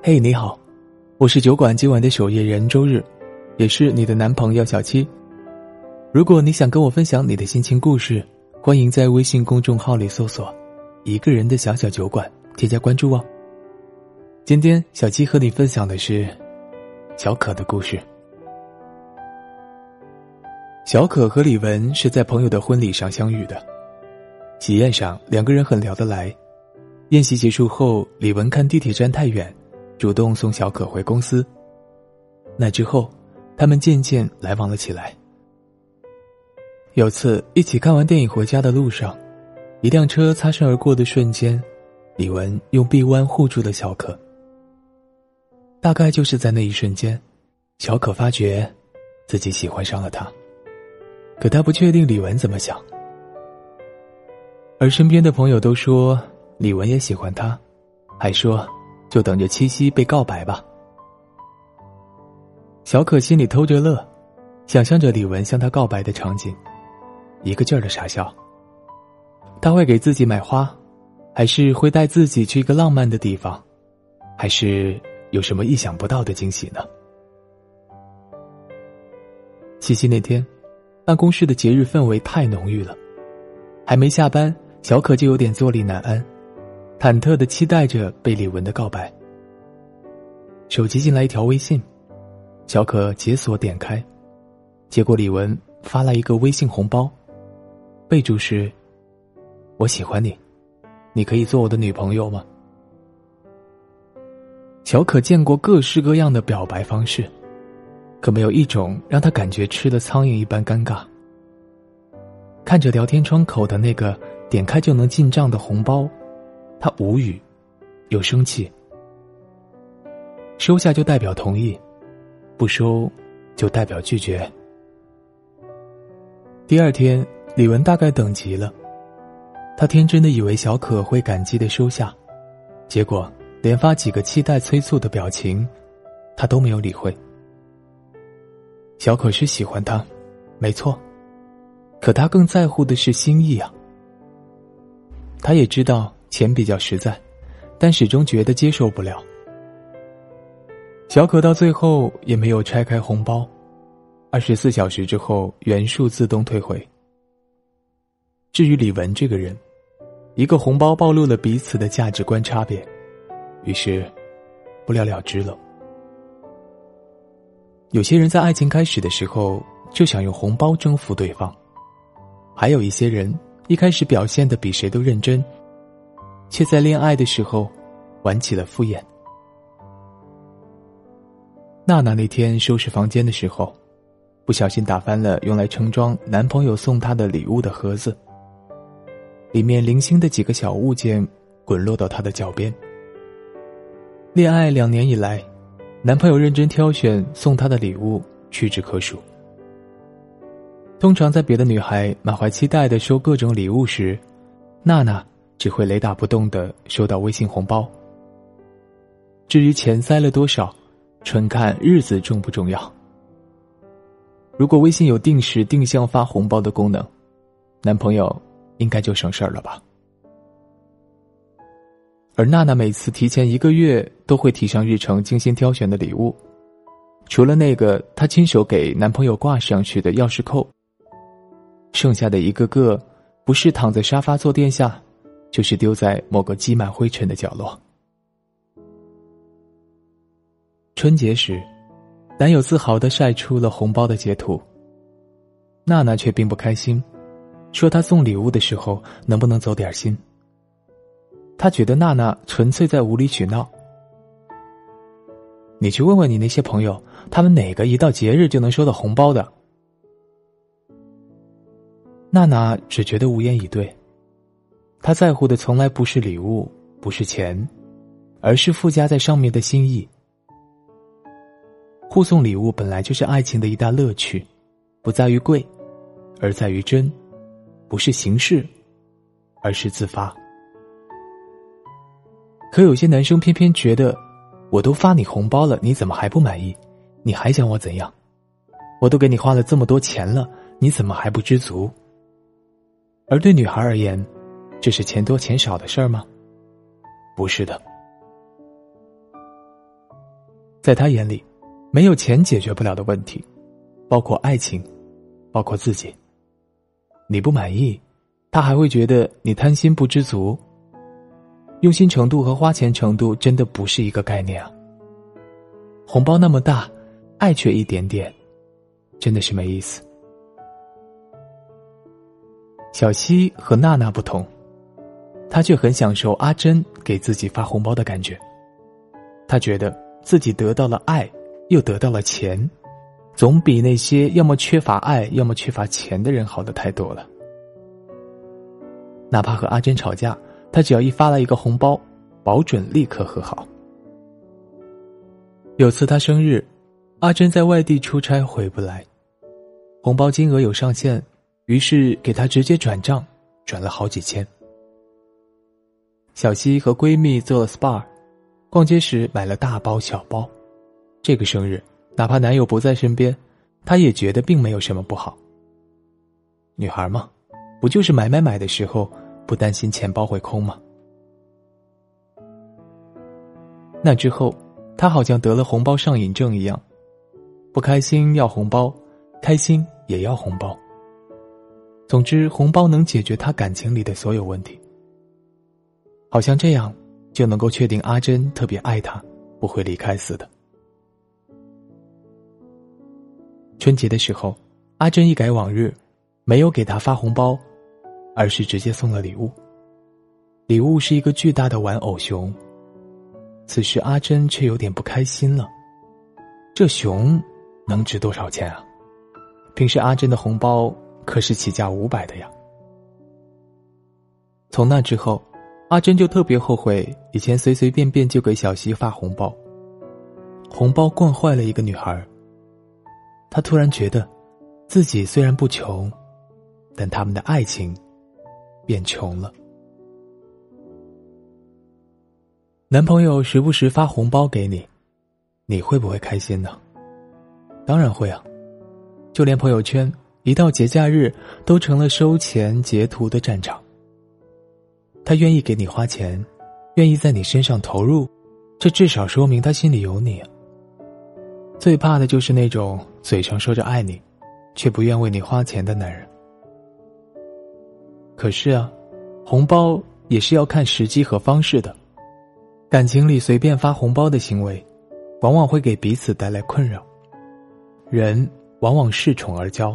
嘿，你好，我是酒馆今晚的守夜人周日，也是你的男朋友小七。如果你想跟我分享你的心情故事，欢迎在微信公众号里搜索“一个人的小小酒馆”，添加关注哦。今天小七和你分享的是小可的故事。小可和李文是在朋友的婚礼上相遇的，喜宴上两个人很聊得来。宴席结束后，李文看地铁站太远。主动送小可回公司。那之后，他们渐渐来往了起来。有次一起看完电影回家的路上，一辆车擦身而过的瞬间，李文用臂弯护住了小可。大概就是在那一瞬间，小可发觉自己喜欢上了他。可他不确定李文怎么想，而身边的朋友都说李文也喜欢他，还说。就等着七夕被告白吧。小可心里偷着乐，想象着李文向他告白的场景，一个劲儿的傻笑。他会给自己买花，还是会带自己去一个浪漫的地方，还是有什么意想不到的惊喜呢？七夕那天，办公室的节日氛围太浓郁了，还没下班，小可就有点坐立难安。忐忑的期待着被李文的告白。手机进来一条微信，小可解锁点开，结果李文发来一个微信红包，备注是：“我喜欢你，你可以做我的女朋友吗？”小可见过各式各样的表白方式，可没有一种让他感觉吃了苍蝇一般尴尬。看着聊天窗口的那个点开就能进账的红包。他无语，又生气。收下就代表同意，不收就代表拒绝。第二天，李文大概等急了，他天真的以为小可会感激的收下，结果连发几个期待催促的表情，他都没有理会。小可是喜欢他，没错，可他更在乎的是心意啊。他也知道。钱比较实在，但始终觉得接受不了。小可到最后也没有拆开红包，二十四小时之后原数自动退回。至于李文这个人，一个红包暴露了彼此的价值观差别，于是不了了之了。有些人在爱情开始的时候就想用红包征服对方，还有一些人一开始表现的比谁都认真。却在恋爱的时候，玩起了敷衍。娜娜那天收拾房间的时候，不小心打翻了用来盛装男朋友送她的礼物的盒子，里面零星的几个小物件滚落到她的脚边。恋爱两年以来，男朋友认真挑选送她的礼物屈指可数。通常在别的女孩满怀期待的收各种礼物时，娜娜。只会雷打不动的收到微信红包。至于钱塞了多少，纯看日子重不重要。如果微信有定时定向发红包的功能，男朋友应该就省事儿了吧。而娜娜每次提前一个月都会提上日程精心挑选的礼物，除了那个她亲手给男朋友挂上去的钥匙扣，剩下的一个个，不是躺在沙发坐垫下。就是丢在某个积满灰尘的角落。春节时，男友自豪的晒出了红包的截图。娜娜却并不开心，说他送礼物的时候能不能走点心。他觉得娜娜纯粹在无理取闹。你去问问你那些朋友，他们哪个一到节日就能收到红包的？娜娜只觉得无言以对。他在乎的从来不是礼物，不是钱，而是附加在上面的心意。互送礼物本来就是爱情的一大乐趣，不在于贵，而在于真，不是形式，而是自发。可有些男生偏偏觉得，我都发你红包了，你怎么还不满意？你还想我怎样？我都给你花了这么多钱了，你怎么还不知足？而对女孩而言，这是钱多钱少的事儿吗？不是的，在他眼里，没有钱解决不了的问题，包括爱情，包括自己。你不满意，他还会觉得你贪心不知足。用心程度和花钱程度真的不是一个概念啊！红包那么大，爱却一点点，真的是没意思。小西和娜娜不同，她却很享受阿珍给自己发红包的感觉。她觉得自己得到了爱，又得到了钱，总比那些要么缺乏爱，要么缺乏钱的人好的太多了。哪怕和阿珍吵架。他只要一发来一个红包，保准立刻和好。有次他生日，阿珍在外地出差回不来，红包金额有上限，于是给他直接转账，转了好几千。小西和闺蜜做了 SPA，逛街时买了大包小包。这个生日，哪怕男友不在身边，她也觉得并没有什么不好。女孩嘛，不就是买买买的时候。不担心钱包会空吗？那之后，她好像得了红包上瘾症一样，不开心要红包，开心也要红包。总之，红包能解决他感情里的所有问题。好像这样就能够确定阿珍特别爱他，不会离开似的。春节的时候，阿珍一改往日，没有给他发红包。而是直接送了礼物。礼物是一个巨大的玩偶熊。此时阿珍却有点不开心了。这熊能值多少钱啊？平时阿珍的红包可是起价五百的呀。从那之后，阿珍就特别后悔以前随随便便就给小西发红包。红包惯坏了一个女孩。她突然觉得，自己虽然不穷，但他们的爱情。变穷了。男朋友时不时发红包给你，你会不会开心呢？当然会啊！就连朋友圈一到节假日都成了收钱截图的战场。他愿意给你花钱，愿意在你身上投入，这至少说明他心里有你。最怕的就是那种嘴上说着爱你，却不愿为你花钱的男人。可是啊，红包也是要看时机和方式的。感情里随便发红包的行为，往往会给彼此带来困扰。人往往恃宠而骄。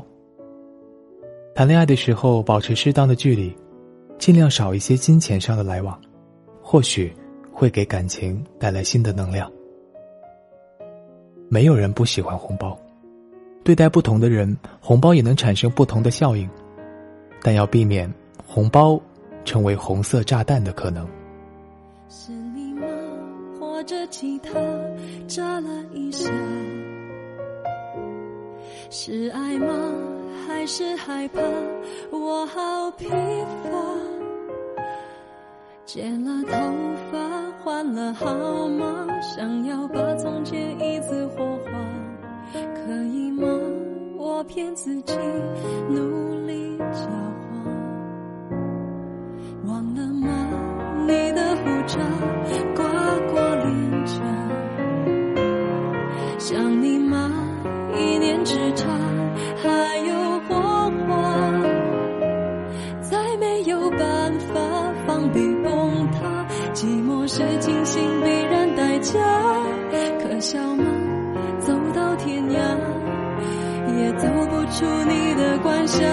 谈恋爱的时候，保持适当的距离，尽量少一些金钱上的来往，或许会给感情带来新的能量。没有人不喜欢红包，对待不同的人，红包也能产生不同的效应，但要避免。红包成为红色炸弹的可能。是你吗？或者其他？炸了一下。是爱吗？还是害怕？我好疲乏。剪了头发，换了号码，想要把从前一次火化，可以吗？我骗自己，努力是清醒必然代价，可笑吗？走到天涯，也走不出你的管辖。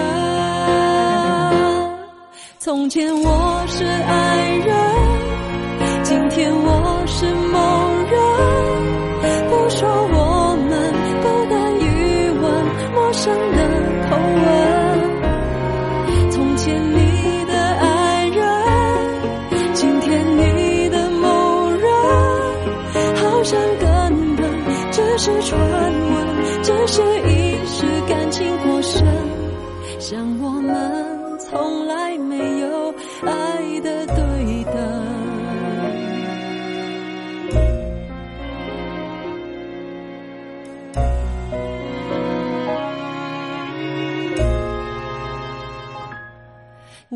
从前我是爱人。今天我我们从来没有爱的对等。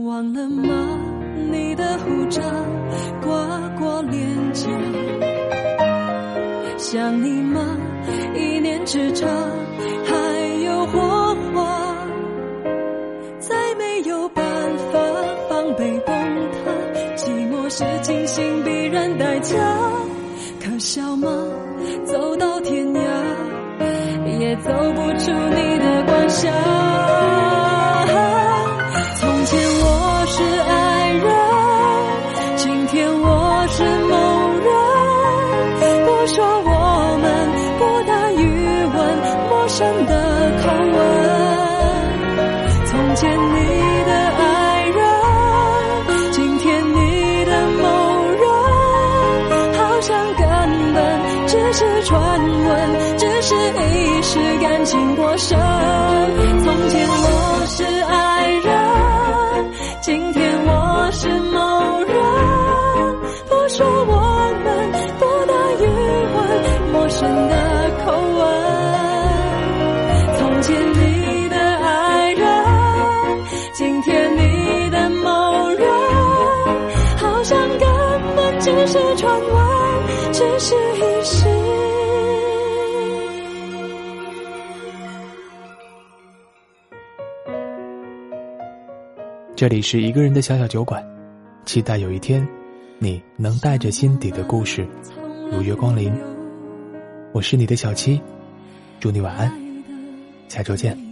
忘了吗你的胡渣刮过脸颊。想你吗？一念之差，笑吗？走到天涯，也走不出你的管辖。是传闻，只是一时感情过深。从前我是爱这里是一个人的小小酒馆，期待有一天，你能带着心底的故事如约光临。我是你的小七，祝你晚安，下周见。